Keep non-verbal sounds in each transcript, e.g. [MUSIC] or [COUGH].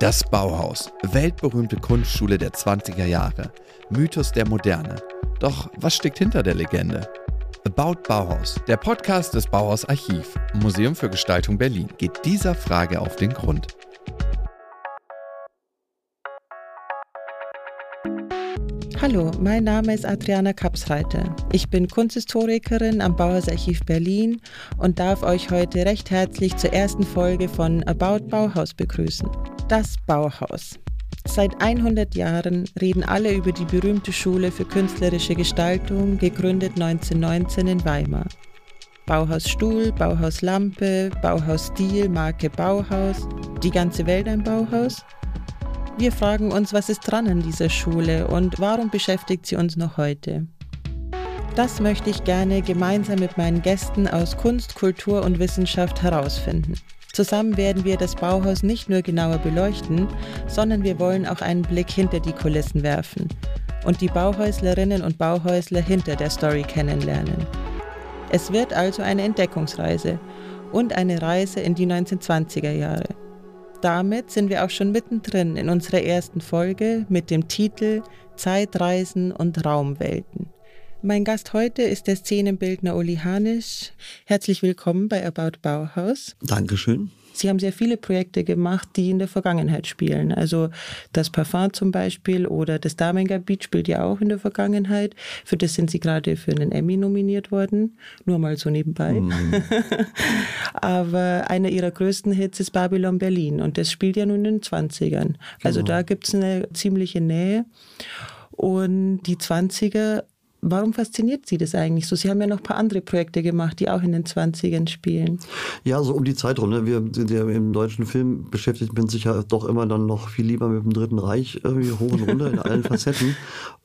Das Bauhaus, weltberühmte Kunstschule der 20er Jahre, Mythos der Moderne. Doch was steckt hinter der Legende? About Bauhaus, der Podcast des Bauhaus Archiv, Museum für Gestaltung Berlin, geht dieser Frage auf den Grund. Hallo, mein Name ist Adriana Kapsreiter. Ich bin Kunsthistorikerin am Bauhausarchiv Berlin und darf euch heute recht herzlich zur ersten Folge von About Bauhaus begrüßen. Das Bauhaus. Seit 100 Jahren reden alle über die berühmte Schule für künstlerische Gestaltung, gegründet 1919 in Weimar. Bauhaus Stuhl, Bauhaus Lampe, Bauhaus Stil, Marke Bauhaus, die ganze Welt ein Bauhaus? Wir fragen uns, was ist dran an dieser Schule und warum beschäftigt sie uns noch heute? Das möchte ich gerne gemeinsam mit meinen Gästen aus Kunst, Kultur und Wissenschaft herausfinden. Zusammen werden wir das Bauhaus nicht nur genauer beleuchten, sondern wir wollen auch einen Blick hinter die Kulissen werfen und die Bauhäuslerinnen und Bauhäusler hinter der Story kennenlernen. Es wird also eine Entdeckungsreise und eine Reise in die 1920er Jahre damit sind wir auch schon mittendrin in unserer ersten Folge mit dem Titel Zeitreisen und Raumwelten. Mein Gast heute ist der Szenenbildner Uli Hanisch. Herzlich willkommen bei About Bauhaus. Dankeschön. Sie haben sehr viele Projekte gemacht, die in der Vergangenheit spielen. Also das Parfum zum Beispiel oder das Damengebiet spielt ja auch in der Vergangenheit. Für das sind Sie gerade für einen Emmy nominiert worden. Nur mal so nebenbei. Mm. [LAUGHS] Aber einer Ihrer größten Hits ist Babylon Berlin und das spielt ja nun in den 20ern. Also genau. da gibt es eine ziemliche Nähe. Und die 20er Warum fasziniert Sie das eigentlich so? Sie haben ja noch ein paar andere Projekte gemacht, die auch in den 20ern spielen. Ja, so um die Zeit rum. Ne? Wir sind ja im deutschen Film beschäftigt, bin sicher doch immer dann noch viel lieber mit dem Dritten Reich irgendwie hoch und runter in allen [LAUGHS] Facetten.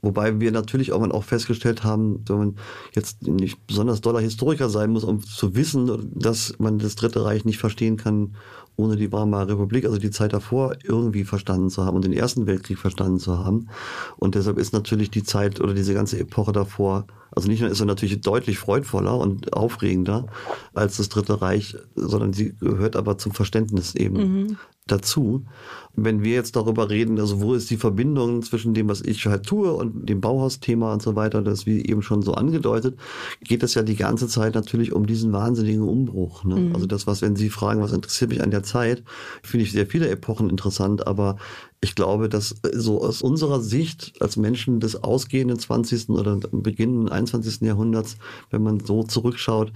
Wobei wir natürlich irgendwann auch festgestellt haben, dass man jetzt nicht besonders doller Historiker sein muss, um zu wissen, dass man das Dritte Reich nicht verstehen kann ohne die Weimarer Republik, also die Zeit davor, irgendwie verstanden zu haben und den Ersten Weltkrieg verstanden zu haben. Und deshalb ist natürlich die Zeit oder diese ganze Epoche davor, also nicht nur ist er natürlich deutlich freudvoller und aufregender als das Dritte Reich, sondern sie gehört aber zum Verständnis eben mhm. Dazu wenn wir jetzt darüber reden, also wo ist die Verbindung zwischen dem, was ich halt tue und dem Bauhausthema und so weiter, das wie eben schon so angedeutet, geht es ja die ganze Zeit natürlich um diesen wahnsinnigen Umbruch. Ne? Mhm. Also das, was, wenn Sie fragen, was interessiert mich an der Zeit, finde ich sehr viele Epochen interessant, aber ich glaube, dass so aus unserer Sicht als Menschen des ausgehenden 20. oder beginnenden 21. Jahrhunderts, wenn man so zurückschaut,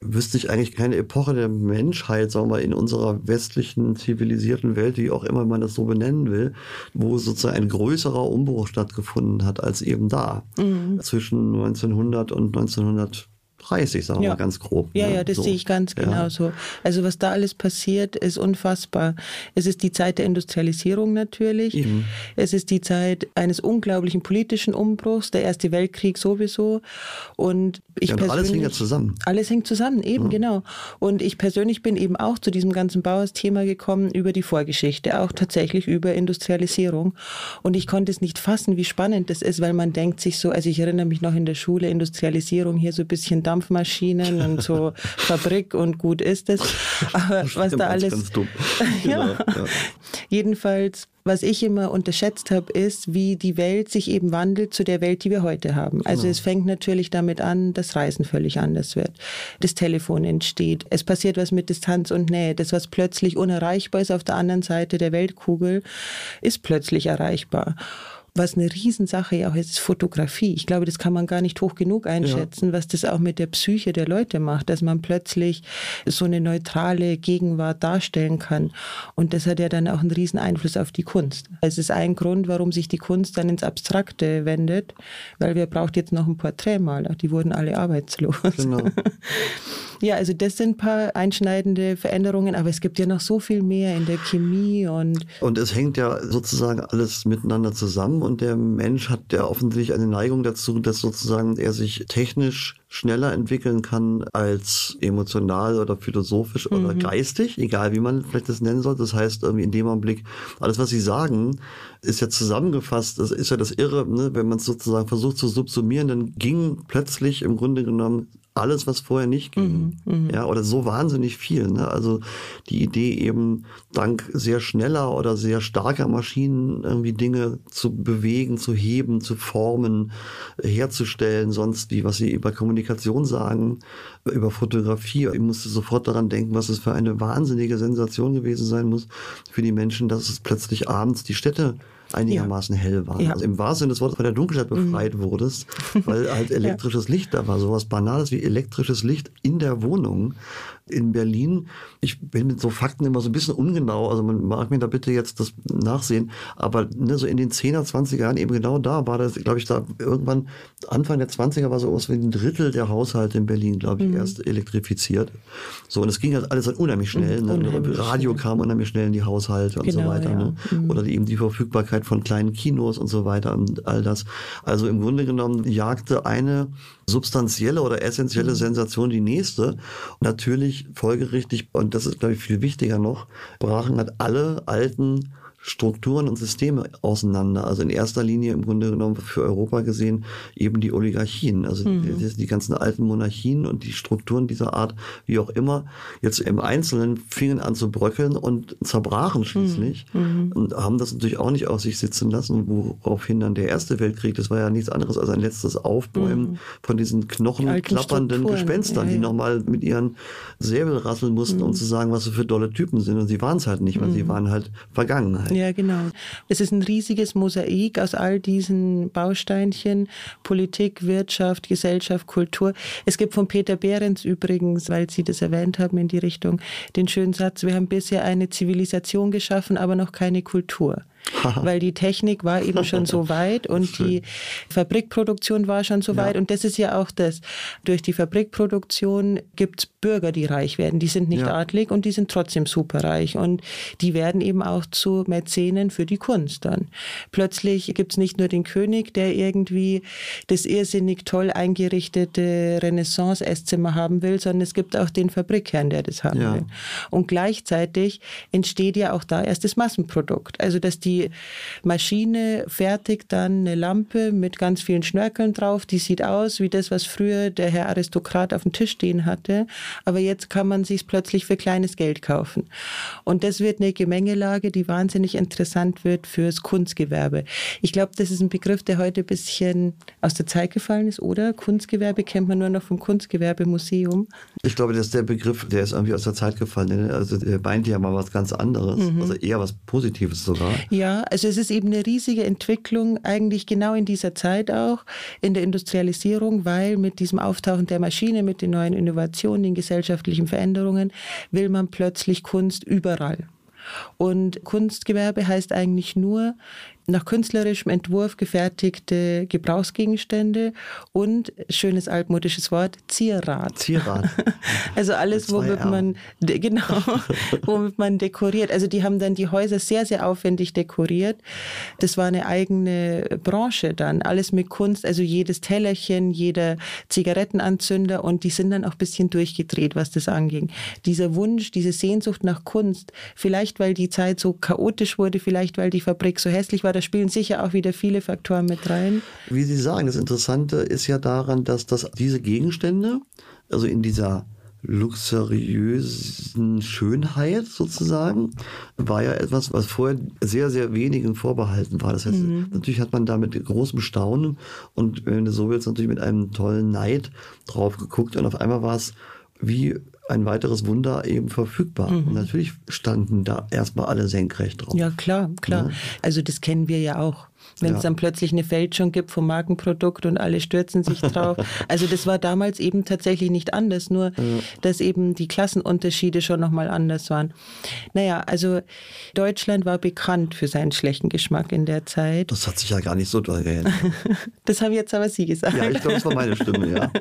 wüsste ich eigentlich keine Epoche der Menschheit, sagen wir mal, in unserer westlichen zivilisierten Welt, wie auch immer man das so benennen will, wo sozusagen ein größerer Umbruch stattgefunden hat als eben da. Mhm. Zwischen 1900 und 1900 30, sagen wir ja. mal ganz grob. Ja, ne? ja, das so. sehe ich ganz genauso. Ja. Also was da alles passiert, ist unfassbar. Es ist die Zeit der Industrialisierung natürlich. Eben. Es ist die Zeit eines unglaublichen politischen Umbruchs, der Erste Weltkrieg sowieso. Und ich ja, alles hängt ja zusammen. Alles hängt zusammen, eben ja. genau. Und ich persönlich bin eben auch zu diesem ganzen Bauhaus-Thema gekommen über die Vorgeschichte, auch tatsächlich über Industrialisierung. Und ich konnte es nicht fassen, wie spannend das ist, weil man denkt sich so, also ich erinnere mich noch in der Schule, Industrialisierung hier so ein bisschen Dampfmaschinen und so [LAUGHS] Fabrik und gut ist es. Aber was da alles. Ganz dumm. [LAUGHS] ja. Genau, ja. Jedenfalls was ich immer unterschätzt habe, ist, wie die Welt sich eben wandelt zu der Welt, die wir heute haben. Also genau. es fängt natürlich damit an, dass Reisen völlig anders wird. Das Telefon entsteht. Es passiert was mit Distanz und Nähe. Das, was plötzlich unerreichbar ist auf der anderen Seite der Weltkugel, ist plötzlich erreichbar was eine Riesensache ja auch ist, Fotografie. Ich glaube, das kann man gar nicht hoch genug einschätzen, ja. was das auch mit der Psyche der Leute macht, dass man plötzlich so eine neutrale Gegenwart darstellen kann. Und das hat ja dann auch einen riesen Einfluss auf die Kunst. Es ist ein Grund, warum sich die Kunst dann ins Abstrakte wendet, weil wer braucht jetzt noch ein Porträtmaler? Die wurden alle arbeitslos. Genau. [LAUGHS] Ja, also das sind ein paar einschneidende Veränderungen, aber es gibt ja noch so viel mehr in der Chemie und. Und es hängt ja sozusagen alles miteinander zusammen und der Mensch hat ja offensichtlich eine Neigung dazu, dass sozusagen er sich technisch schneller entwickeln kann als emotional oder philosophisch mhm. oder geistig, egal wie man vielleicht das nennen soll. Das heißt, irgendwie in dem Augenblick, alles, was sie sagen, ist ja zusammengefasst, das ist ja das Irre, ne? wenn man es sozusagen versucht zu subsumieren, dann ging plötzlich im Grunde genommen alles, was vorher nicht ging. Mhm, mh. Ja, oder so wahnsinnig viel. Ne? Also die Idee eben dank sehr schneller oder sehr starker Maschinen irgendwie Dinge zu bewegen, zu heben, zu formen, herzustellen, sonst wie, was sie über Kommunikation sagen, über Fotografie. Ich musste sofort daran denken, was es für eine wahnsinnige Sensation gewesen sein muss für die Menschen, dass es plötzlich abends die Städte einigermaßen ja. hell waren. Ja. Also im wahrsten Sinne des Wortes von der Dunkelheit mhm. befreit mhm. wurdest, weil halt [LAUGHS] elektrisches ja. Licht da war. Sowas Banales wie elektrisches Licht in der Wohnung in Berlin. Ich bin mit so Fakten immer so ein bisschen ungenau, also man mag mir da bitte jetzt das nachsehen, aber ne, so in den 10er, 20er Jahren eben genau da war das, glaube ich, da irgendwann Anfang der 20er war so aus wie ein Drittel der Haushalte in Berlin, glaube ich, mhm. erst elektrifiziert. So, und es ging halt alles halt unheimlich schnell. Mhm, ne? unheimlich Radio schnell. kam unheimlich schnell in die Haushalte genau, und so genau, weiter. Ja. Ne? Mhm. Oder die, eben die Verfügbarkeit von kleinen Kinos und so weiter und all das. Also im Grunde genommen jagte eine substanzielle oder essentielle mhm. Sensation die nächste. Und natürlich folgerichtig, und das ist, glaube ich, viel wichtiger noch, brachen halt alle alten Strukturen und Systeme auseinander. Also in erster Linie im Grunde genommen für Europa gesehen eben die Oligarchien, also mhm. die, die, ganzen alten Monarchien und die Strukturen dieser Art, wie auch immer, jetzt im Einzelnen fingen an zu bröckeln und zerbrachen schließlich mhm. mhm. und haben das natürlich auch nicht auf sich sitzen lassen, woraufhin dann der Erste Weltkrieg, das war ja nichts anderes als ein letztes Aufbäumen mhm. von diesen knochenklappernden die Gespenstern, ja, ja. die nochmal mit ihren Säbel rasseln mussten, um mhm. zu sagen, was sie für dolle Typen sind und sie waren es halt nicht, weil sie mhm. waren halt Vergangenheit. Ja, genau. Es ist ein riesiges Mosaik aus all diesen Bausteinchen. Politik, Wirtschaft, Gesellschaft, Kultur. Es gibt von Peter Behrens übrigens, weil Sie das erwähnt haben in die Richtung, den schönen Satz, wir haben bisher eine Zivilisation geschaffen, aber noch keine Kultur [LAUGHS] weil die Technik war eben schon so [LAUGHS] weit und die Fabrikproduktion war schon so weit. Ja. Und das ist ja auch das. Durch die Fabrikproduktion gibt es Bürger, die reich werden. Die sind nicht ja. adlig und die sind trotzdem superreich. Und die werden eben auch zu Mäzenen für die Kunst dann. Plötzlich gibt es nicht nur den König, der irgendwie das irrsinnig toll eingerichtete Renaissance-Esszimmer haben will, sondern es gibt auch den Fabrikherrn, der das haben ja. will. Und gleichzeitig entsteht ja auch da erst das Massenprodukt. Also dass die Maschine fertigt dann eine Lampe mit ganz vielen Schnörkeln drauf. Die sieht aus wie das, was früher der Herr Aristokrat auf dem Tisch stehen hatte. Aber jetzt kann man sich plötzlich für kleines Geld kaufen. Und das wird eine Gemengelage, die wahnsinnig interessant wird fürs Kunstgewerbe. Ich glaube, das ist ein Begriff, der heute ein bisschen aus der Zeit gefallen ist, oder? Kunstgewerbe kennt man nur noch vom Kunstgewerbemuseum. Ich glaube, das ist der Begriff, der ist irgendwie aus der Zeit gefallen. Also der meint ja mal was ganz anderes, mhm. also eher was Positives sogar. Ja, ja, also es ist eben eine riesige Entwicklung, eigentlich genau in dieser Zeit auch, in der Industrialisierung, weil mit diesem Auftauchen der Maschine, mit den neuen Innovationen, den gesellschaftlichen Veränderungen, will man plötzlich Kunst überall. Und Kunstgewerbe heißt eigentlich nur nach künstlerischem Entwurf gefertigte Gebrauchsgegenstände und, schönes altmodisches Wort, Zierrad. Zierrad. [LAUGHS] also alles, womit man, genau, [LAUGHS] womit man dekoriert. Also die haben dann die Häuser sehr, sehr aufwendig dekoriert. Das war eine eigene Branche dann. Alles mit Kunst, also jedes Tellerchen, jeder Zigarettenanzünder und die sind dann auch ein bisschen durchgedreht, was das anging. Dieser Wunsch, diese Sehnsucht nach Kunst, vielleicht weil die Zeit so chaotisch wurde, vielleicht weil die Fabrik so hässlich war, da spielen sicher auch wieder viele Faktoren mit rein. Wie Sie sagen, das Interessante ist ja daran, dass das, diese Gegenstände, also in dieser luxuriösen Schönheit sozusagen, war ja etwas, was vorher sehr, sehr wenigen vorbehalten war. Das heißt, mhm. natürlich hat man da mit großem Staunen und wenn du so willst, natürlich mit einem tollen Neid drauf geguckt und auf einmal war es wie ein weiteres Wunder eben verfügbar. Mhm. Und natürlich standen da erstmal alle senkrecht drauf. Ja, klar, klar. Ja. Also das kennen wir ja auch. Wenn es dann plötzlich eine Fälschung gibt vom Markenprodukt und alle stürzen sich [LAUGHS] drauf. also das war damals eben tatsächlich nicht anders, nur ja. dass eben die Klassenunterschiede schon nochmal anders waren. Naja, also Deutschland war bekannt für seinen schlechten Geschmack in der Zeit. Das hat sich ja gar nicht so doll geändert. [LAUGHS] das haben jetzt aber Sie gesagt. Ja, ich glaube, das war meine Stimme, ja.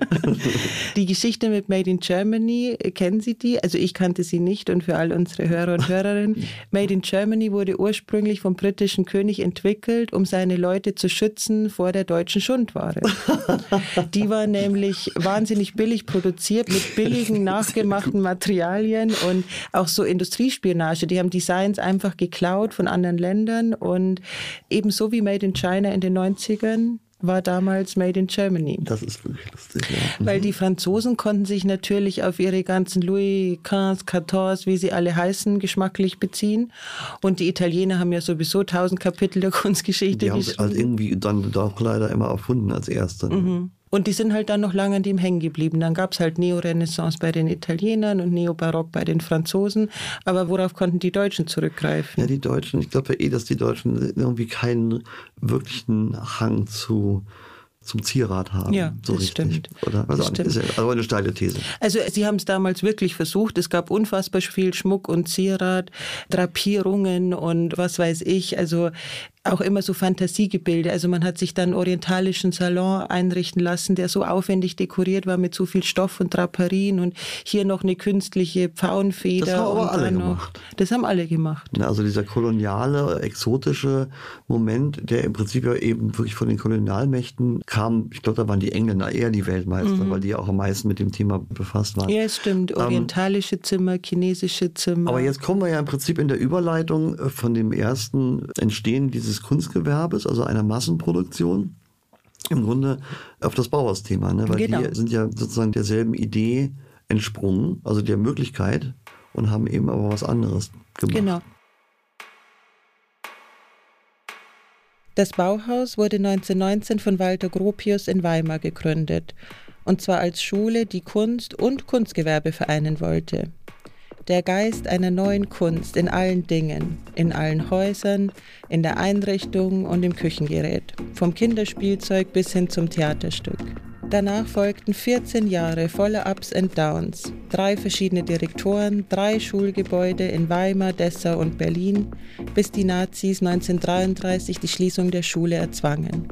[LAUGHS] die Geschichte mit Made in Germany, kennen Sie die? Also ich kannte sie nicht und für all unsere Hörer und Hörerinnen. Made in Germany wurde ursprünglich vom britischen König entwickelt, um seine Leute zu schützen vor der deutschen Schundware. [LAUGHS] Die war nämlich wahnsinnig billig produziert mit billigen nachgemachten Materialien und auch so Industriespionage. Die haben Designs einfach geklaut von anderen Ländern und ebenso wie Made in China in den 90ern war damals Made in Germany. Das ist wirklich lustig, ja. Weil die Franzosen konnten sich natürlich auf ihre ganzen Louis XV, 14, wie sie alle heißen, geschmacklich beziehen. Und die Italiener haben ja sowieso tausend Kapitel der [LAUGHS] Kunstgeschichte Die haben sie halt irgendwie dann doch leider immer erfunden als Erste. Mhm. Und die sind halt dann noch lange an dem hängen geblieben. Dann gab es halt Neorenaissance bei den Italienern und Neobarock bei den Franzosen. Aber worauf konnten die Deutschen zurückgreifen? Ja, die Deutschen, ich glaube ja eh, dass die Deutschen irgendwie keinen wirklichen Hang zu zum Zierat haben. Ja, so das richtig. stimmt. Oder? Das Also ist aber eine steile These. Also sie haben es damals wirklich versucht. Es gab unfassbar viel Schmuck und Zierat, Drapierungen und was weiß ich. Also auch immer so Fantasiegebilde. Also man hat sich dann einen orientalischen Salon einrichten lassen, der so aufwendig dekoriert war mit so viel Stoff und Draperien und hier noch eine künstliche Pfauenfeder. Das haben aber alle gemacht. Das haben alle gemacht. Also dieser koloniale, exotische Moment, der im Prinzip ja eben wirklich von den Kolonialmächten kam, ich glaube, da waren die Engländer eher die Weltmeister, weil die ja auch am meisten mit dem Thema befasst waren. Mhm. Ja, stimmt. Orientalische Zimmer, chinesische Zimmer. Ähm, Aber jetzt kommen wir ja im Prinzip in der Überleitung äh, von dem ersten Entstehen dieses Kunstgewerbes, also einer Massenproduktion, im Grunde auf das Bauhausthema, ne? weil Genau. die sind ja sozusagen derselben Idee entsprungen, also der Möglichkeit und haben eben aber was anderes gemacht. Genau. Das Bauhaus wurde 1919 von Walter Gropius in Weimar gegründet, und zwar als Schule, die Kunst und Kunstgewerbe vereinen wollte. Der Geist einer neuen Kunst in allen Dingen, in allen Häusern, in der Einrichtung und im Küchengerät, vom Kinderspielzeug bis hin zum Theaterstück. Danach folgten 14 Jahre voller Ups and Downs, drei verschiedene Direktoren, drei Schulgebäude in Weimar, Dessau und Berlin, bis die Nazis 1933 die Schließung der Schule erzwangen.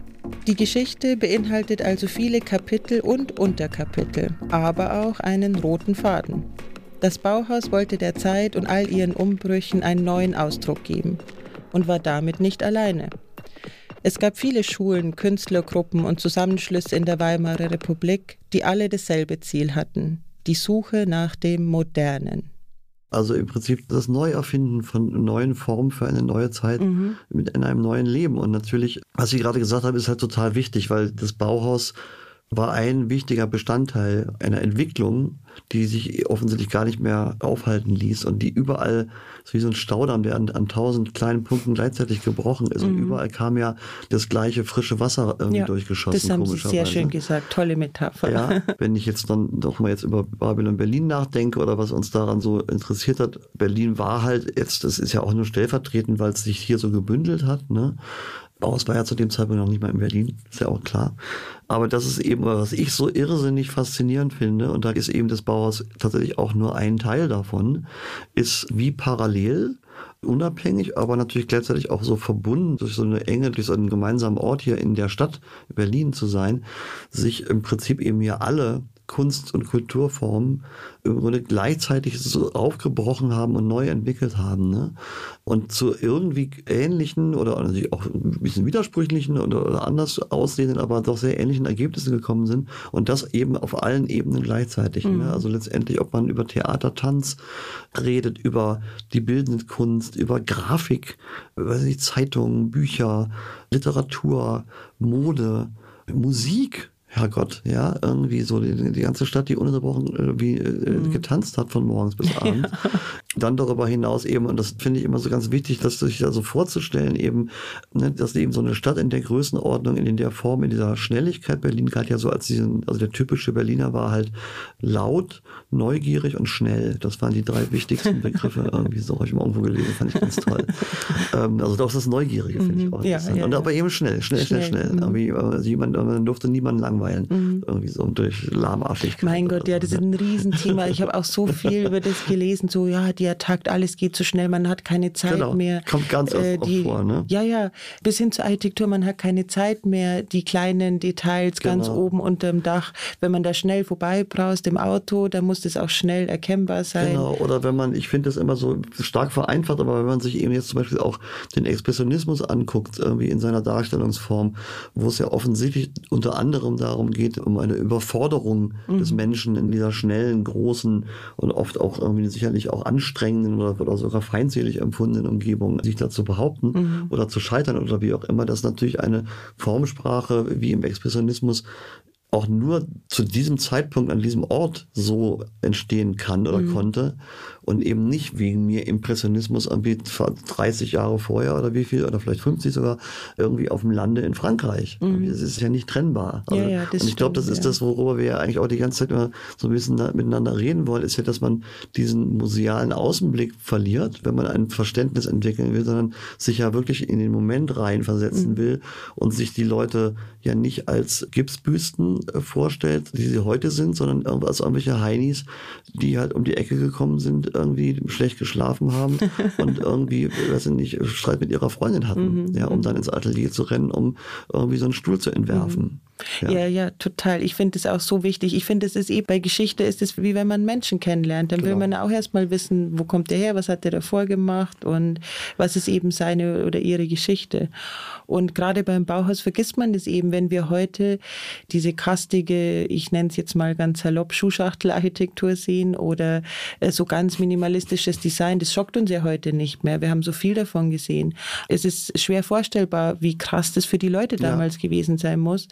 Die Geschichte beinhaltet also viele Kapitel und Unterkapitel, aber auch einen roten Faden. Das Bauhaus wollte der Zeit und all ihren Umbrüchen einen neuen Ausdruck geben und war damit nicht alleine. Es gab viele Schulen, Künstlergruppen und Zusammenschlüsse in der Weimarer Republik, die alle dasselbe Ziel hatten, die Suche nach dem Modernen. Also im Prinzip das Neuerfinden von neuen Formen für eine neue Zeit mit in einem neuen Leben. Und natürlich, was ich gerade gesagt habe, ist halt total wichtig, weil das Bauhaus war ein wichtiger Bestandteil einer Entwicklung, die sich offensichtlich gar nicht mehr aufhalten ließ und die überall, so wie so ein Staudamm, der an, an tausend kleinen Punkten gleichzeitig gebrochen ist. Und überall kam ja das gleiche frische Wasser irgendwie durchgeschossen. das haben Sie sehr schön gesagt, tolle Metapher. Ja, [LAUGHS] wenn ich jetzt dann doch mal jetzt über Babylon Berlin nachdenke oder was uns daran so interessiert hat, Berlin war halt jetzt, das ist ja auch nur stellvertretend, weil es sich hier so gebündelt hat, ne? Bauhaus war ja zu dem Zeitpunkt noch nicht mal in Berlin, ist ja auch klar. Aber das ist eben, was ich so irrsinnig faszinierend finde, und da ist eben das Bauhaus tatsächlich auch nur ein Teil davon, ist wie parallel unabhängig, aber natürlich gleichzeitig auch so verbunden durch so eine enge, durch so einen gemeinsamen Ort hier in der Stadt Berlin zu sein, sich im Prinzip eben ja alle Kunst- und Kulturformen im Grunde gleichzeitig so aufgebrochen haben und neu entwickelt haben. Ne? Und zu irgendwie ähnlichen oder natürlich auch ein bisschen widersprüchlichen oder, oder anders aussehenden, aber doch sehr ähnlichen Ergebnissen gekommen sind. Und das eben auf allen Ebenen gleichzeitig. Ne? Also letztendlich, ob man über Theater, Tanz redet, über die bildende Kunst, über Grafik, über die Zeitungen, Bücher, Literatur, Mode, Musik. Herrgott, ja, irgendwie so die, die ganze Stadt, die ununterbrochen äh, wie äh, getanzt hat von morgens bis [LAUGHS] abends. Dann darüber hinaus eben, und das finde ich immer so ganz wichtig, das sich da so vorzustellen, eben, ne, dass eben so eine Stadt in der Größenordnung, in der Form, in dieser Schnelligkeit, Berlin galt ja so als diesen, also der typische Berliner war halt laut, neugierig und schnell. Das waren die drei wichtigsten Begriffe, [LAUGHS] irgendwie so habe ich mal irgendwo gelesen, fand ich ganz toll. ähm, also doch das Neugierige finde ich auch Ja, interessant. ja, und ja. aber eben schnell, schnell, schnell, Schnell, schnell. Irgendwie, also jemand, man durfte niemanden langweilen. Irgendwie so durch Lahmarschigkeit. Mein Gott, ja, oder das so, ist ne? ein Riesenthema. Ich habe auch so [LAUGHS] viel über das gelesen, so ja, der Takt, alles geht so schnell, man hat keine Zeit Genau, mehr. Äh, kommt ganz oft auch vor, ne? Ja, ja, bis hin zur Architektur, man hat keine Zeit mehr, die kleinen Details ganz Genau. oben unterm Dach. Wenn man da schnell vorbei braust im Auto, dann muss das auch schnell erkennbar sein. Genau, oder wenn man, ich finde das immer so stark vereinfacht, aber wenn man sich eben jetzt zum Beispiel auch den Expressionismus anguckt, irgendwie in seiner Darstellungsform, wo es ja offensichtlich unter anderem darum geht, um eine Überforderung mhm. des Menschen in dieser schnellen, großen und oft auch irgendwie sicherlich auch anstrengenden oder, oder sogar feindselig empfundenen Umgebung, sich da zu behaupten mhm. oder zu scheitern oder wie auch immer, dass natürlich eine Formsprache wie im Expressionismus auch nur zu diesem Zeitpunkt an diesem Ort so entstehen kann oder mhm. konnte und eben nicht wegen mir Impressionismus irgendwie 30 Jahre vorher oder wie viel oder vielleicht 50 sogar irgendwie auf dem Lande in Frankreich. Mhm. Das ist ja nicht trennbar. Also, ja, ja, und ich glaube, das ist ja. das, worüber wir ja eigentlich auch die ganze Zeit immer so ein bisschen miteinander reden wollen, ist ja, dass man diesen musealen Außenblick verliert, wenn man ein Verständnis entwickeln will, sondern sich ja wirklich in den Moment reinversetzen mhm. will und sich die Leute ja nicht als Gipsbüsten äh, vorstellt, die sie heute sind, sondern als irgendwelche Heinis, die halt um die Ecke gekommen sind irgendwie schlecht geschlafen haben [LAUGHS] und irgendwie, weiß ich nicht, Streit mit ihrer Freundin hatten, mhm. ja, um dann ins Atelier zu rennen, um irgendwie so einen Stuhl zu entwerfen. Mhm. Ja. ja, ja, total. Ich finde es auch so wichtig. Ich finde, es ist eh bei Geschichte ist es wie wenn man Menschen kennenlernt. Dann genau. will man auch erstmal wissen, wo kommt der her, was hat der davor gemacht und was ist eben seine oder ihre Geschichte. Und gerade beim Bauhaus vergisst man das eben, wenn wir heute diese kastige, ich nenne es jetzt mal ganz salopp, Schuhschachtelarchitektur sehen oder äh, so ganz minimalistisches Design. Das schockt uns ja heute nicht mehr. Wir haben so viel davon gesehen. Es ist schwer vorstellbar, wie krass das für die Leute damals ja. gewesen sein muss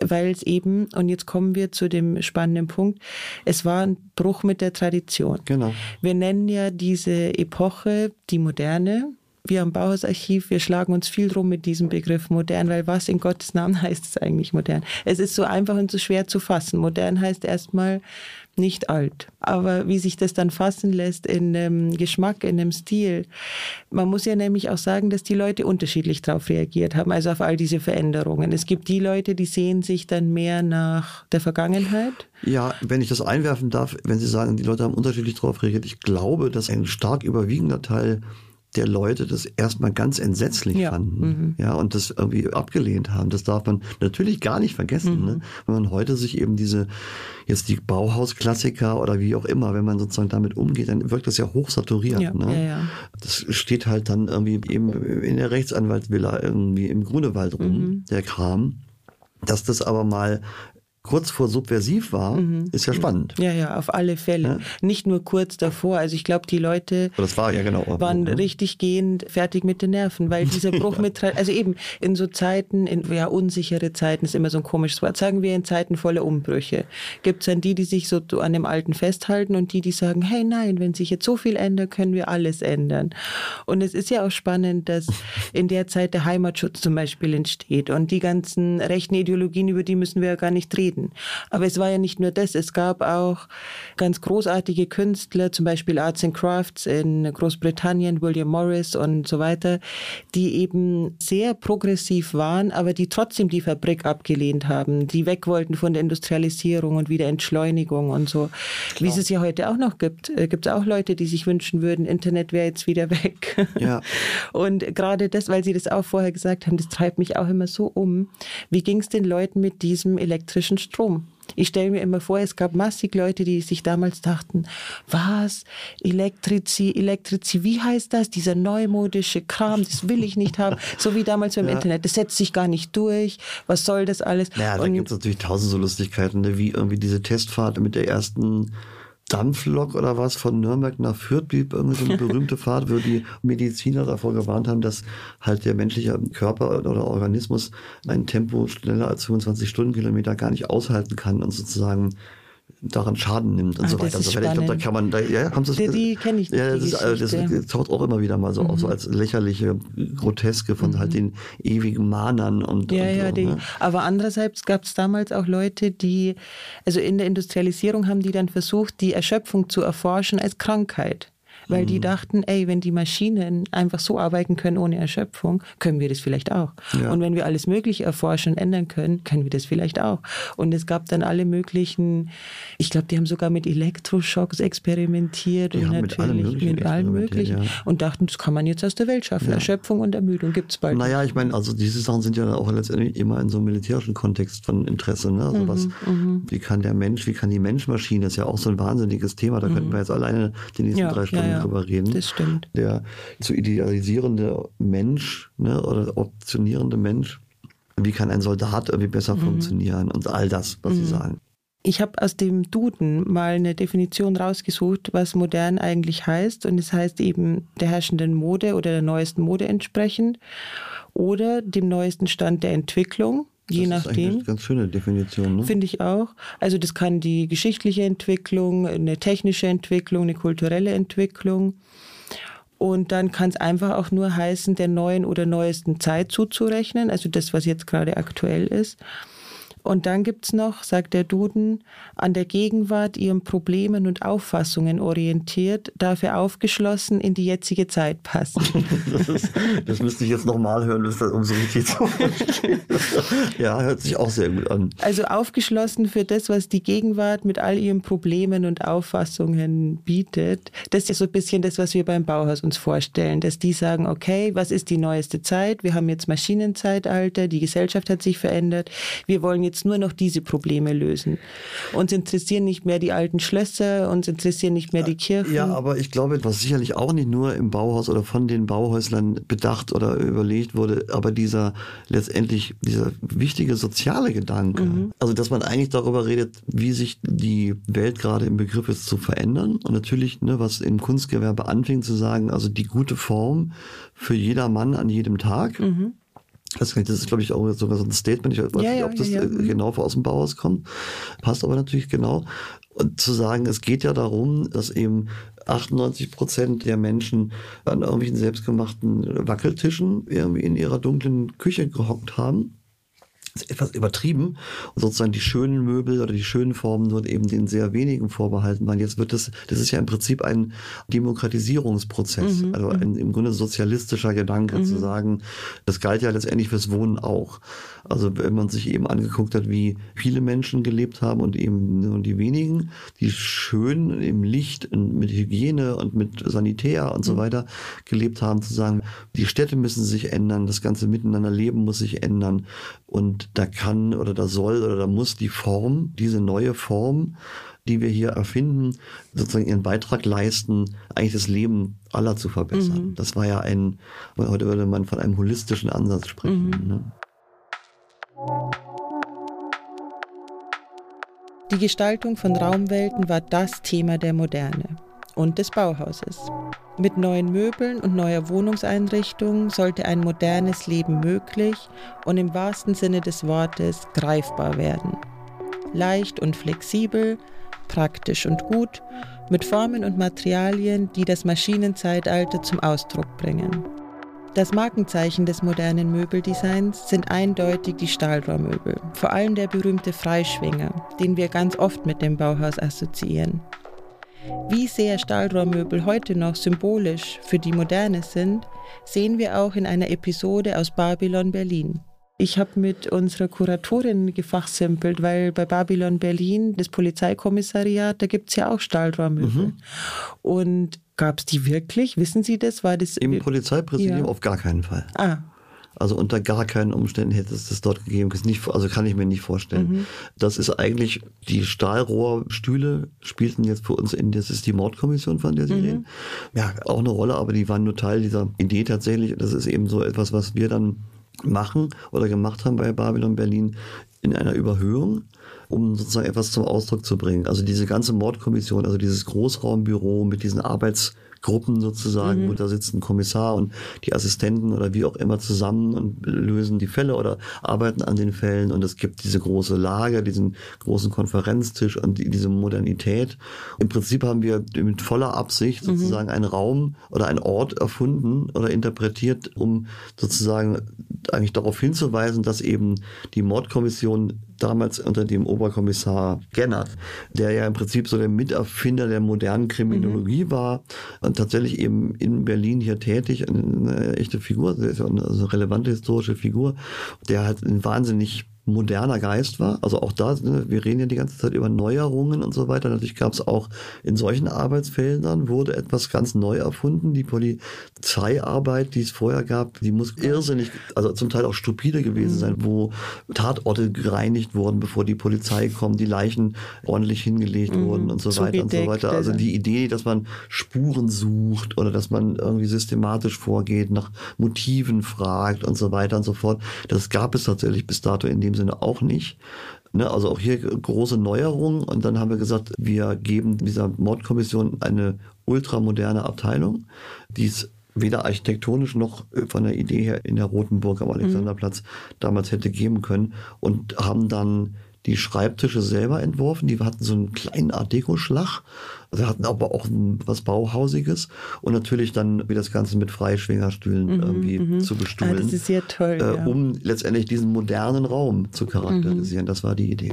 weil es eben, und jetzt kommen wir zu dem spannenden Punkt, es war ein Bruch mit der Tradition. Genau. Wir nennen ja diese Epoche die Moderne. Wir am Bauhausarchiv, wir schlagen uns viel drum mit diesem Begriff modern, weil was in Gottes Namen [LAUGHS] heißt es eigentlich modern? Es ist so einfach und so schwer zu fassen. Modern heißt erstmal nicht alt. Aber wie sich das dann fassen lässt in dem Geschmack, in dem Stil. Man muss ja nämlich auch sagen, dass die Leute unterschiedlich darauf reagiert haben, also auf all diese Veränderungen. Es gibt die Leute, die sehen sich dann mehr nach der Vergangenheit. Ja, wenn ich das einwerfen darf, wenn Sie sagen, die Leute haben unterschiedlich darauf reagiert, ich glaube, dass ein stark überwiegender Teil der Leute das erstmal ganz entsetzlich ja. fanden. Mhm. Ja, und das irgendwie abgelehnt haben. Das darf man natürlich gar nicht vergessen. Mhm. Ne? Wenn man heute sich eben diese, jetzt die Bauhausklassiker oder wie auch immer, wenn man sozusagen damit umgeht, dann wirkt das ja hochsaturiert. Ja, ne? ja. Das steht halt dann irgendwie eben in der Rechtsanwaltsvilla irgendwie im Grunewald rum, mhm. der Kram. Dass das aber mal kurz vor subversiv war, mhm. ist ja spannend. Ja, ja, auf alle Fälle. Ja? Nicht nur kurz davor. Also ich glaube, die Leute das war, ja, genau, waren ja. richtig gehend fertig mit den Nerven, weil dieser Bruch [LAUGHS] ja. mit, also eben in so Zeiten, in ja unsichere Zeiten ist immer so ein komisches Wort, sagen wir in Zeiten voller Umbrüche, gibt es dann die, die sich so an dem Alten festhalten und die, die sagen, hey nein, wenn sich jetzt so viel ändert, können wir alles ändern. Und es ist ja auch spannend, dass in der Zeit der Heimatschutz zum Beispiel entsteht und die ganzen rechten Ideologien, über die müssen wir ja gar nicht reden reden. Aber es war ja nicht nur das, es gab auch ganz großartige Künstler, zum Beispiel Arts and Crafts in Großbritannien, William Morris und so weiter, die eben sehr progressiv waren, aber die trotzdem die Fabrik abgelehnt haben, die weg wollten von der Industrialisierung und wieder Entschleunigung und so. Klar. Wie es es ja heute auch noch gibt, äh, gibt es auch Leute, die sich wünschen würden, Internet wäre jetzt wieder weg. Ja. [LAUGHS] Und gerade das, weil Sie das auch vorher gesagt haben, das treibt mich auch immer so um. Wie ging es den Leuten mit diesem elektrischen Strom. Ich stelle mir immer vor, es gab massig Leute, die sich damals dachten, was, Elektrizi, Elektrizi, wie heißt das? Dieser neumodische Kram, das will ich nicht haben. [LAUGHS] So wie damals beim ja. Internet, das setzt sich gar nicht durch. Was soll das alles? Ja, da gibt es natürlich tausend so Lustigkeiten, ne? wie irgendwie diese Testfahrt mit der ersten Dampflok oder was von Nürnberg nach Fürth blieb irgendwie so eine [LAUGHS] berühmte Fahrt, wo die Mediziner davor gewarnt haben, dass halt der menschliche Körper oder Organismus ein Tempo schneller als 25 Stundenkilometer gar nicht aushalten kann und sozusagen daran Schaden nimmt und Ach, so weiter. Also, ich glaube, da kann man, da, ja, haben Sie das? Die, die kenne ich. Ja, das, ist, das, das taucht auch immer wieder mal so mhm. auf, so als lächerliche, groteske von mhm. halt den ewigen Mahnern und. Ja, und ja, so, die, ne? aber andererseits gab es damals auch Leute, die, also in der Industrialisierung haben die dann versucht, die Erschöpfung zu erforschen als Krankheit weil mhm. die dachten, ey, wenn die Maschinen einfach so arbeiten können ohne Erschöpfung, können wir das vielleicht auch. Ja. Und wenn wir alles Mögliche erforschen und ändern können, können wir das vielleicht auch. Und es gab dann alle möglichen, ich glaube, die haben sogar mit Elektroschocks experimentiert die und natürlich mit allem Möglichen. Mit allem möglichen. Ja. Und dachten, das kann man jetzt aus der Welt schaffen. Ja. Erschöpfung und Ermüdung gibt es bald. Naja, ich meine, also diese Sachen sind ja auch letztendlich immer in so einem militärischen Kontext von Interesse. Ne? Also mhm, was, mhm. wie kann der Mensch, wie kann die Menschmaschine, das ist ja auch so ein wahnsinniges Thema. Da mhm. könnten wir jetzt alleine die nächsten drei Stunden drüber reden. Das stimmt. Der zu idealisierende Mensch ne, oder optionierende Mensch wie kann ein Soldat irgendwie besser mhm. funktionieren und all das, was mhm. sie sagen. Ich habe aus dem Duden mal eine Definition rausgesucht, was modern eigentlich heißt. Und es heißt eben der herrschenden Mode oder der neuesten Mode entsprechend oder dem neuesten Stand der Entwicklung. Je das nachdem. Ist eine ganz schöne Definition. Ne? Finde ich auch. Also das kann die geschichtliche Entwicklung, eine technische Entwicklung, eine kulturelle Entwicklung. Und dann kann es einfach auch nur heißen, der neuen oder neuesten Zeit zuzurechnen, also das, was jetzt gerade aktuell ist. Und dann gibt es noch, sagt der Duden, an der Gegenwart ihren Problemen und Auffassungen orientiert, dafür aufgeschlossen in die jetzige Zeit passen. [LAUGHS] das, das müsste ich jetzt nochmal hören, um so richtig zu verstehen. ja, hört sich auch sehr gut an. Also aufgeschlossen für das, was die Gegenwart mit all ihren Problemen und Auffassungen bietet. Das ist so ein bisschen das, was wir beim Bauhaus uns vorstellen, dass die sagen, okay, was ist die neueste Zeit? Wir haben jetzt Maschinenzeitalter, die Gesellschaft hat sich verändert. Wir wollen jetzt jetzt nur noch diese Probleme lösen. Uns interessieren nicht mehr die alten Schlösser, uns interessieren nicht mehr die Kirchen. Ja, aber ich glaube, was sicherlich auch nicht nur im Bauhaus oder von den Bauhäuslern bedacht oder überlegt wurde, aber dieser letztendlich dieser wichtige soziale Gedanke, mhm. also dass man eigentlich darüber redet, wie sich die Welt gerade im Begriff ist zu verändern und natürlich, ne, was im Kunstgewerbe anfängt zu sagen, also die gute Form für jeder Mann an jedem Tag. Mhm das ist, glaube ich, auch sogar so ein Statement. Ich weiß ja, nicht, ob das ja, ja. Mhm. genau aus dem Bauhaus kommt. Passt aber natürlich genau. Und zu sagen, es geht ja darum, dass eben 98 Prozent der Menschen an irgendwelchen selbstgemachten Wackeltischen irgendwie in ihrer dunklen Küche gehockt haben ist etwas übertrieben und sozusagen die schönen Möbel oder die schönen Formen nur eben den sehr wenigen vorbehalten waren. Jetzt wird das, das ist ja im Prinzip ein Demokratisierungsprozess, mhm, also ein mhm. im Grunde sozialistischer Gedanke mhm. zu sagen, das galt ja letztendlich fürs Wohnen auch. Also wenn man sich eben angeguckt hat, wie viele Menschen gelebt haben und eben nur die wenigen, die schön im Licht mit Hygiene und mit Sanitär und so mhm. weiter gelebt haben, zu sagen, die Städte müssen sich ändern, das ganze Miteinanderleben muss sich ändern und da kann oder da soll oder da muss die Form, diese neue Form, die wir hier erfinden, sozusagen ihren Beitrag leisten, eigentlich das Leben aller zu verbessern. Mhm. Das war ja ein, heute würde man von einem holistischen Ansatz sprechen. Mhm. Ne? Die Gestaltung von Raumwelten war das Thema der Moderne und des Bauhauses. Mit neuen Möbeln und neuer Wohnungseinrichtung sollte ein modernes Leben möglich und im wahrsten Sinne des Wortes greifbar werden. Leicht und flexibel, praktisch und gut, mit Formen und Materialien, die das Maschinenzeitalter zum Ausdruck bringen. Das Markenzeichen des modernen Möbeldesigns sind eindeutig die Stahlrohrmöbel, vor allem der berühmte Freischwinger, den wir ganz oft mit dem Bauhaus assoziieren. Wie sehr Stahlrohrmöbel heute noch symbolisch für die Moderne sind, sehen wir auch in einer Episode aus Babylon Berlin. Ich habe mit unserer Kuratorin gefachsimpelt, weil bei Babylon Berlin, das Polizeikommissariat, da gibt es ja auch Stahlrohrmöbel. Mhm. Und Gab es die wirklich? Wissen Sie das? War das Im Polizeipräsidium ja. auf gar keinen Fall. Ah. Also unter gar keinen Umständen hätte es das dort gegeben. Nicht, also kann ich mir nicht vorstellen. Mhm. Das ist eigentlich, die Stahlrohrstühle spielten jetzt für uns in, das ist die Mordkommission, von der Sie mhm. reden. Ja, auch eine Rolle, aber die waren nur Teil dieser Idee tatsächlich. Das ist eben so etwas, was wir dann machen oder gemacht haben bei Babylon Berlin in einer Überhöhung um sozusagen etwas zum Ausdruck zu bringen. Also diese ganze Mordkommission, also dieses Großraumbüro mit diesen Arbeits Gruppen sozusagen, mhm. wo da sitzt ein Kommissar und die Assistenten oder wie auch immer zusammen und lösen die Fälle oder arbeiten an den Fällen und es gibt diese große Lage, diesen großen Konferenztisch und diese Modernität. Im Prinzip haben wir mit voller Absicht mhm. sozusagen mhm. einen Raum oder einen Ort erfunden oder interpretiert, um sozusagen eigentlich darauf hinzuweisen, dass eben die Mordkommission damals unter dem Oberkommissar Gennert, der ja im Prinzip so der Miterfinder der modernen Kriminologie mhm. war und tatsächlich eben in Berlin hier tätig, eine, eine echte Figur, eine relevante historische Figur, der halt ein wahnsinnig moderner Geist war. Also auch da, ne, wir reden ja die ganze Zeit über Neuerungen und so weiter. Natürlich gab es auch in solchen Arbeitsfeldern wurde etwas ganz neu erfunden. Die Polizeiarbeit, die es vorher gab, die muss irrsinnig, also zum Teil auch stupide gewesen mhm. sein, wo Tatorte gereinigt wurden, bevor die Polizei kommt, die Leichen ordentlich hingelegt mhm. wurden und so weiter und so weiter. Also die Idee, dass man Spuren sucht oder dass man irgendwie systematisch vorgeht, nach Motiven fragt und so weiter und so fort, das gab es tatsächlich bis dato in dem Sinne auch nicht. Ne, also auch hier große Neuerungen. Und dann haben wir gesagt, wir geben dieser Mordkommission eine ultramoderne Abteilung, die es weder architektonisch noch von der Idee her in der Roten Burg am Alexanderplatz mhm. damals hätte geben können und haben dann die Schreibtische selber entworfen. Die hatten so einen kleinen Art Deko-Schlag. Also hatten aber auch was Bauhausiges und natürlich dann wie das Ganze mit Freischwingerstühlen mhm, irgendwie mhm. zu bestuhlen. Ah, das ist sehr toll. Äh, ja. Um letztendlich diesen modernen Raum zu charakterisieren. Mhm. Das war die Idee.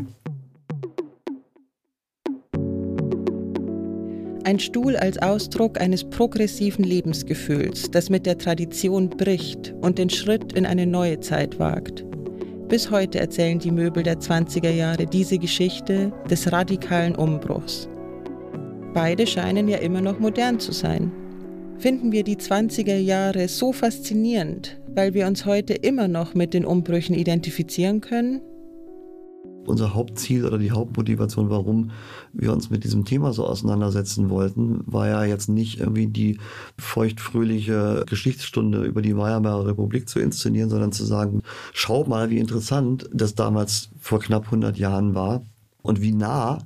Ein Stuhl als Ausdruck eines progressiven Lebensgefühls, das mit der Tradition bricht und den Schritt in eine neue Zeit wagt. Bis heute erzählen die Möbel der 20er Jahre diese Geschichte des radikalen Umbruchs. Beide scheinen ja immer noch modern zu sein. Finden wir die 20er Jahre so faszinierend, weil wir uns heute immer noch mit den Umbrüchen identifizieren können? Unser Hauptziel oder die Hauptmotivation, warum wir uns mit diesem Thema so auseinandersetzen wollten, war ja jetzt nicht irgendwie die feuchtfröhliche Geschichtsstunde über die Weimarer Republik zu inszenieren, sondern zu sagen, schau mal, wie interessant das damals vor knapp 100 Jahren war und wie nah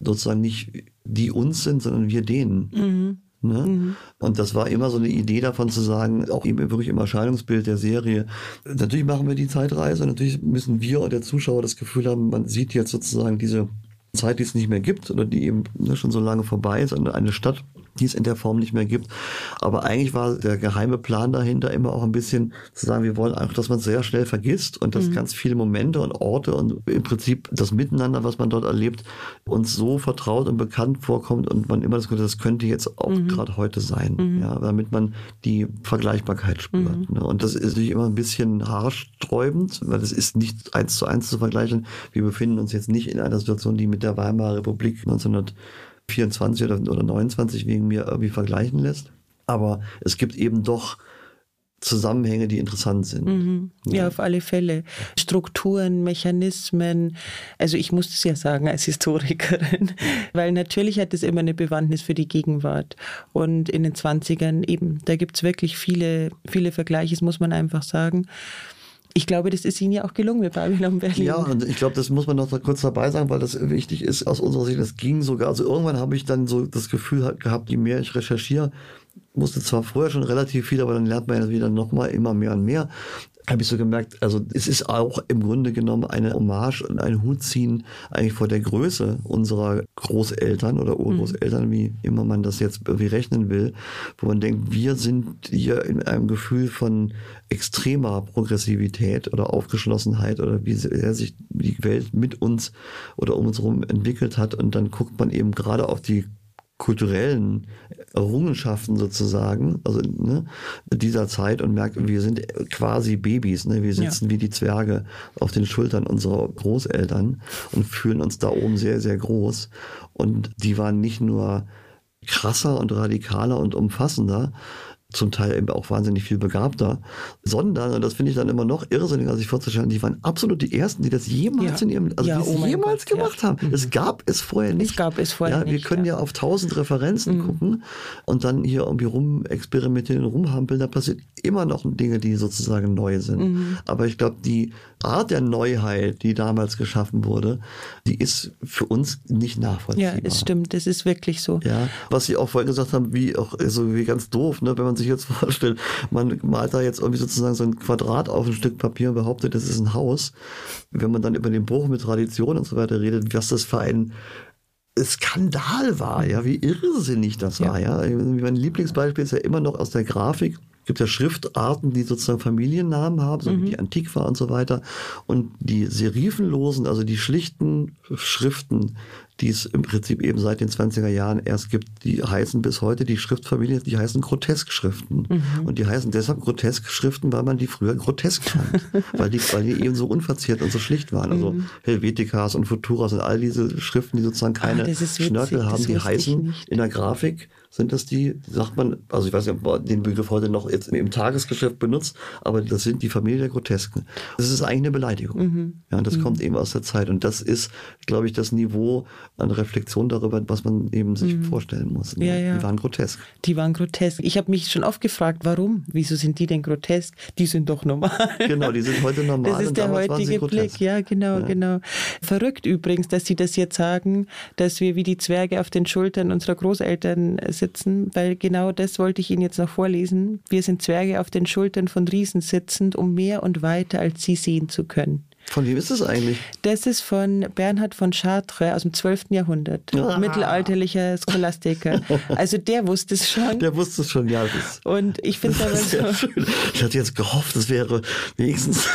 sozusagen nicht die uns sind, sondern wir denen. Mhm. Ne? Mhm. Und das war immer so eine Idee davon zu sagen, auch eben wirklich im Erscheinungsbild der Serie. Natürlich machen wir die Zeitreise, natürlich müssen wir und der Zuschauer das Gefühl haben, man sieht jetzt sozusagen diese Zeit, die es nicht mehr gibt oder die eben ne, schon so lange vorbei ist, eine Stadt, die es in der Form nicht mehr gibt. Aber eigentlich war der geheime Plan dahinter immer auch ein bisschen zu sagen, wir wollen einfach, dass man sehr schnell vergisst und dass mhm. ganz viele Momente und Orte und im Prinzip das Miteinander, was man dort erlebt, uns so vertraut und bekannt vorkommt und man immer das Gefühl, das könnte jetzt auch mhm. gerade heute sein, mhm. ja, damit man die Vergleichbarkeit spürt. Mhm. Ne? Und das ist natürlich immer ein bisschen haarsträubend, weil das ist nicht eins zu eins zu vergleichen. Wir befinden uns jetzt nicht in einer Situation, die mit der Weimarer Republik 1900 24 oder, oder 29 wegen mir irgendwie vergleichen lässt. Aber es gibt eben doch Zusammenhänge, die interessant sind. Mhm. Ja. ja. auf alle Fälle. Strukturen, Mechanismen. Also ich muss es ja sagen als Historikerin, [LAUGHS] weil natürlich hat es immer eine Bewandtnis für die Gegenwart. Und in den 20ern eben, da gibt es wirklich viele, viele Vergleiche, das muss man einfach sagen ich glaube, das ist Ihnen ja auch gelungen mit Babylon Berlin. Ja, und ich glaube, das muss man noch kurz dabei sagen, weil das wichtig ist aus unserer Sicht. Das ging sogar. Also irgendwann habe ich dann so das Gefühl gehabt, je mehr ich recherchiere, musste zwar vorher schon relativ viel, aber dann lernt man ja wieder nochmal immer mehr und mehr habe ich so gemerkt, also es ist auch im Grunde genommen eine Hommage und ein Hut ziehen eigentlich vor der Größe unserer Großeltern oder Urgroßeltern, mhm. wie immer man das jetzt irgendwie rechnen will, wo man denkt, wir sind hier in einem Gefühl von extremer Progressivität oder Aufgeschlossenheit oder wie sehr sich die Welt mit uns oder um uns herum entwickelt hat und dann guckt man eben gerade auf die kulturellen Errungenschaften sozusagen, also ne, dieser Zeit und merken, wir sind quasi Babys, ne? wir sitzen ja. wie die Zwerge auf den Schultern unserer Großeltern und fühlen uns da oben sehr, sehr groß. Und die waren nicht nur krasser und radikaler und umfassender, zum Teil eben auch wahnsinnig viel begabter, sondern, und das finde ich dann immer noch irrsinniger, sich vorzustellen, die waren absolut die Ersten, die das jemals ja. in ihrem, also ja, die oh jemals Gott, gemacht ja. haben. Es gab es vorher nicht. Es gab es vorher ja, nicht. Wir können ja, auf tausend Referenzen mhm. gucken und dann hier irgendwie rum experimentieren, rumhampeln, da passiert immer noch Dinge, die sozusagen neu sind. Mhm. Aber ich glaube, die Art der Neuheit, die damals geschaffen wurde, die ist für uns nicht nachvollziehbar. Ja, es stimmt, das ist wirklich so. Ja, was Sie auch vorhin gesagt haben, wie auch, also wie ganz doof, ne, wenn man sich jetzt [LAUGHS] vorstellt, man malt da jetzt irgendwie sozusagen so ein Quadrat auf ein Stück Papier und behauptet, das ist ein Haus. Wenn man dann über den Bruch mit Tradition und so weiter redet, was das für ein Skandal war, ja, wie irrsinnig das ja. war, ja. Mein Lieblingsbeispiel ist ja immer noch aus der Grafik gibt ja Schriftarten, die sozusagen Familiennamen haben, so wie die Antiqua und so weiter. Und die serifenlosen, also die schlichten Schriften, die es im Prinzip eben seit den 20er Jahren erst gibt, die heißen bis heute die Schriftfamilie, die heißen Grotesk-Schriften. Mhm. Und die heißen deshalb Grotesk-Schriften, weil man die früher grotesk fand. [LAUGHS] weil, die, weil die eben so unverziert und so schlicht waren. Also Mhm. Helvetikas und Futuras und all diese Schriften, die sozusagen keine Ah, ist witzig, Schnörkel haben, die heißen in der Grafik sind das die, sagt man, also ich weiß nicht, ob man den Begriff heute noch jetzt im Tagesgeschäft benutzt, aber das sind die Familie der Grotesken. Das ist eigentlich eine Beleidigung. Mhm. Ja, und das kommt eben aus der Zeit. Und das ist, glaube ich, das Niveau an Reflexion darüber, was man eben sich vorstellen muss. Mhm. Ja, ja. Die waren grotesk. Die waren grotesk. Ich habe mich schon oft gefragt, warum? Wieso sind die denn grotesk? Die sind doch normal. Genau, die sind heute normal. Das ist der heutige. Blick, ja, genau, genau. Verrückt übrigens, dass Sie das jetzt sagen, dass wir wie die Zwerge auf den Schultern unserer Großeltern sitzen, weil genau das wollte ich Ihnen jetzt noch vorlesen. Wir sind Zwerge auf den Schultern von Riesen sitzend, um mehr und weiter als sie sehen zu können. Von wem ist es eigentlich? Das ist von Bernhard von Chartres aus dem 12. Jahrhundert, Ah. mittelalterlicher Scholastiker. [LAUGHS] Also der wusste es schon. Der wusste es schon, ja. Das, und ich finde [LAUGHS] aber das so, schön. Ich hatte jetzt gehofft, es wäre wenigstens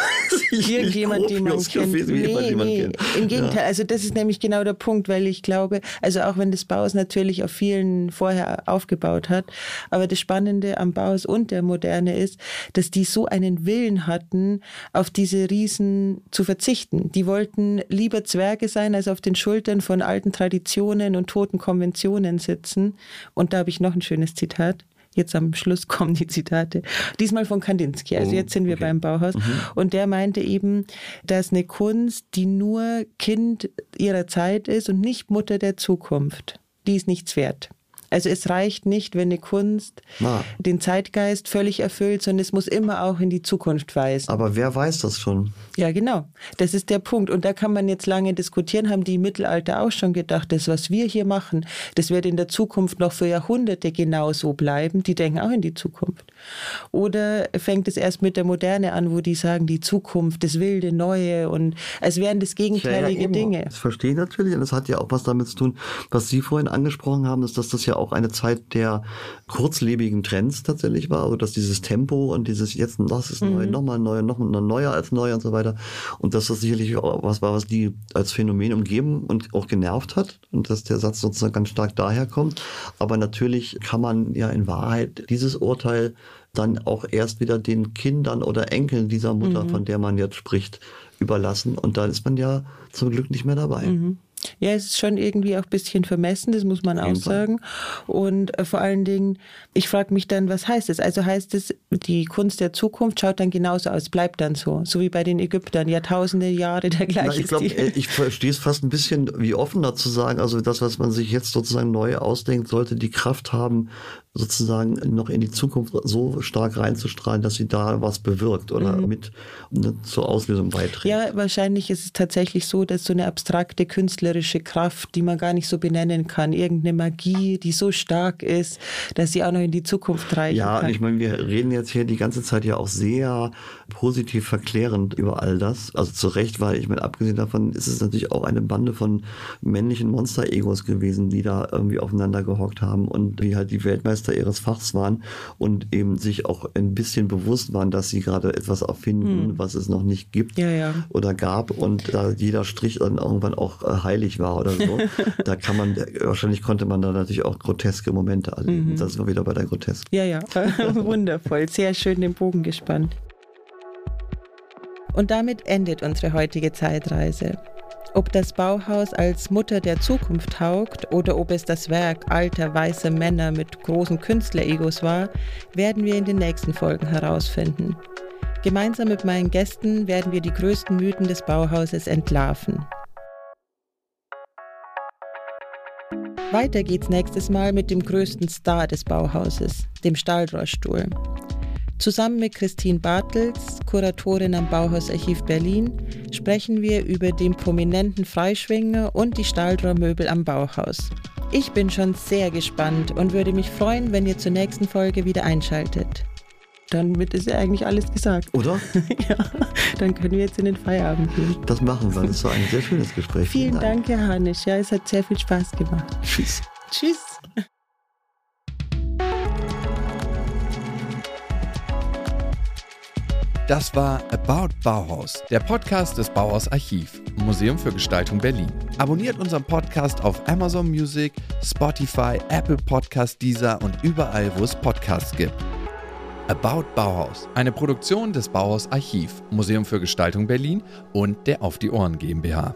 irgendjemand, den man kennt. gewesen, wie jemand, Nee, man nee, kennt. im Gegenteil. Also das ist nämlich genau der Punkt, weil ich glaube, also auch wenn das Bauhaus natürlich auf vielen vorher aufgebaut hat, aber das Spannende am Bauhaus und der Moderne ist, dass die so einen Willen hatten, auf diese Riesen zu verzichten. Die wollten lieber Zwerge sein, als auf den Schultern von alten Traditionen und toten Konventionen sitzen. Und da habe ich noch ein schönes Zitat. Jetzt am Schluss [LAUGHS] kommen die Zitate. Diesmal von Kandinsky. Also Oh, jetzt sind wir okay. beim Bauhaus. Und der meinte eben, dass eine Kunst, die nur Kind ihrer Zeit ist und nicht Mutter der Zukunft, die ist nichts wert. Also es reicht nicht, wenn eine Kunst Na. den Zeitgeist völlig erfüllt, sondern es muss immer auch in die Zukunft weisen. Aber wer weiß das schon? Ja, genau. Das ist der Punkt. Und da kann man jetzt lange diskutieren, haben die im Mittelalter auch schon gedacht, das, was wir hier machen, das wird in der Zukunft noch für Jahrhunderte genauso bleiben. Die denken auch in die Zukunft. Oder fängt es erst mit der Moderne an, wo die sagen, die Zukunft, das wilde Neue und als wären das gegenteilige eben. Dinge. Das verstehe ich natürlich und das hat ja auch was damit zu tun, was Sie vorhin angesprochen haben, ist, dass das ja auch eine Zeit der kurzlebigen Trends tatsächlich war, also dass dieses Tempo und dieses jetzt das ist neu, nochmal neu, noch mal neuer als neu und so weiter und dass das sicherlich auch was war, was die als Phänomen umgeben und auch genervt hat und dass der Satz sozusagen ganz stark daher kommt. Aber natürlich kann man ja in Wahrheit dieses Urteil dann auch erst wieder den Kindern oder Enkeln dieser Mutter, von der man jetzt spricht, überlassen. Und da ist man ja zum Glück nicht mehr dabei. Ja, es ist schon irgendwie auch ein bisschen vermessen, das muss man auch sagen. Und äh, vor allen Dingen, ich frage mich dann, was heißt es? Also heißt es, die Kunst der Zukunft schaut dann genauso aus, bleibt dann so, so wie bei den Ägyptern, Jahrtausende Jahre der Na, gleiche ich glaube, Stil. ich verstehe es fast ein bisschen wie offener zu sagen. Also das, was man sich jetzt sozusagen neu ausdenkt, sollte die Kraft haben, sozusagen noch in die Zukunft so stark reinzustrahlen, dass sie da was bewirkt oder mit ne, zur Auslösung beiträgt. Ja, wahrscheinlich ist es tatsächlich so, dass so eine abstrakte künstlerische Kraft, die man gar nicht so benennen kann, irgendeine Magie, die so stark ist, dass sie auch noch in die Zukunft reichen Ja, kann. ich meine, wir reden jetzt hier die ganze Zeit ja auch sehr positiv verklärend über all das. Also zu Recht, weil ich meine, abgesehen davon ist es natürlich auch eine Bande von männlichen Monster-Egos gewesen, die da irgendwie aufeinander gehockt haben und die halt die Weltmeister ihres Fachs waren und eben sich auch ein bisschen bewusst waren, dass sie gerade etwas erfinden, was es noch nicht gibt Ja, ja. oder gab und da jeder Strich dann irgendwann auch äh, heilig war oder so. [LAUGHS] da kann man, wahrscheinlich konnte man da natürlich auch groteske Momente erleben. Das ist wir wieder bei der Grotesk. Ja, ja, [LAUGHS] [LAUGHS] wundervoll. Sehr schön den Bogen gespannt. Und damit endet unsere heutige Zeitreise. Ob das Bauhaus als Mutter der Zukunft taugt oder ob es das Werk alter weißer Männer mit großen Künstleregos war, werden wir in den nächsten Folgen herausfinden. Gemeinsam mit meinen Gästen werden wir die größten Mythen des Bauhauses entlarven. Weiter geht's nächstes Mal mit dem größten Star des Bauhauses, dem Stahlrohrstuhl. Zusammen mit Christine Bartels, Kuratorin am Bauhausarchiv Berlin, sprechen wir über den prominenten Freischwinger und die Stahlrohrmöbel am Bauhaus. Ich bin schon sehr gespannt und würde mich freuen, wenn ihr zur nächsten Folge wieder einschaltet. Damit ist ja eigentlich alles gesagt. Oder? [LAUGHS] ja, dann können wir jetzt in den Feierabend gehen. Das machen wir. Das war ein sehr schönes Gespräch. Vielen Dank, Herr Hanisch. Ja, es hat sehr viel Spaß gemacht. Tschüss. Tschüss. Das war About Bauhaus, der Podcast des Bauhaus Archiv, Museum für Gestaltung Berlin. Abonniert unseren Podcast auf Amazon Music, Spotify, Apple Podcast, Deezer und überall, wo es Podcasts gibt. About Bauhaus, eine Produktion des Bauhaus Archiv, Museum für Gestaltung Berlin und der Auf die Ohren GmbH.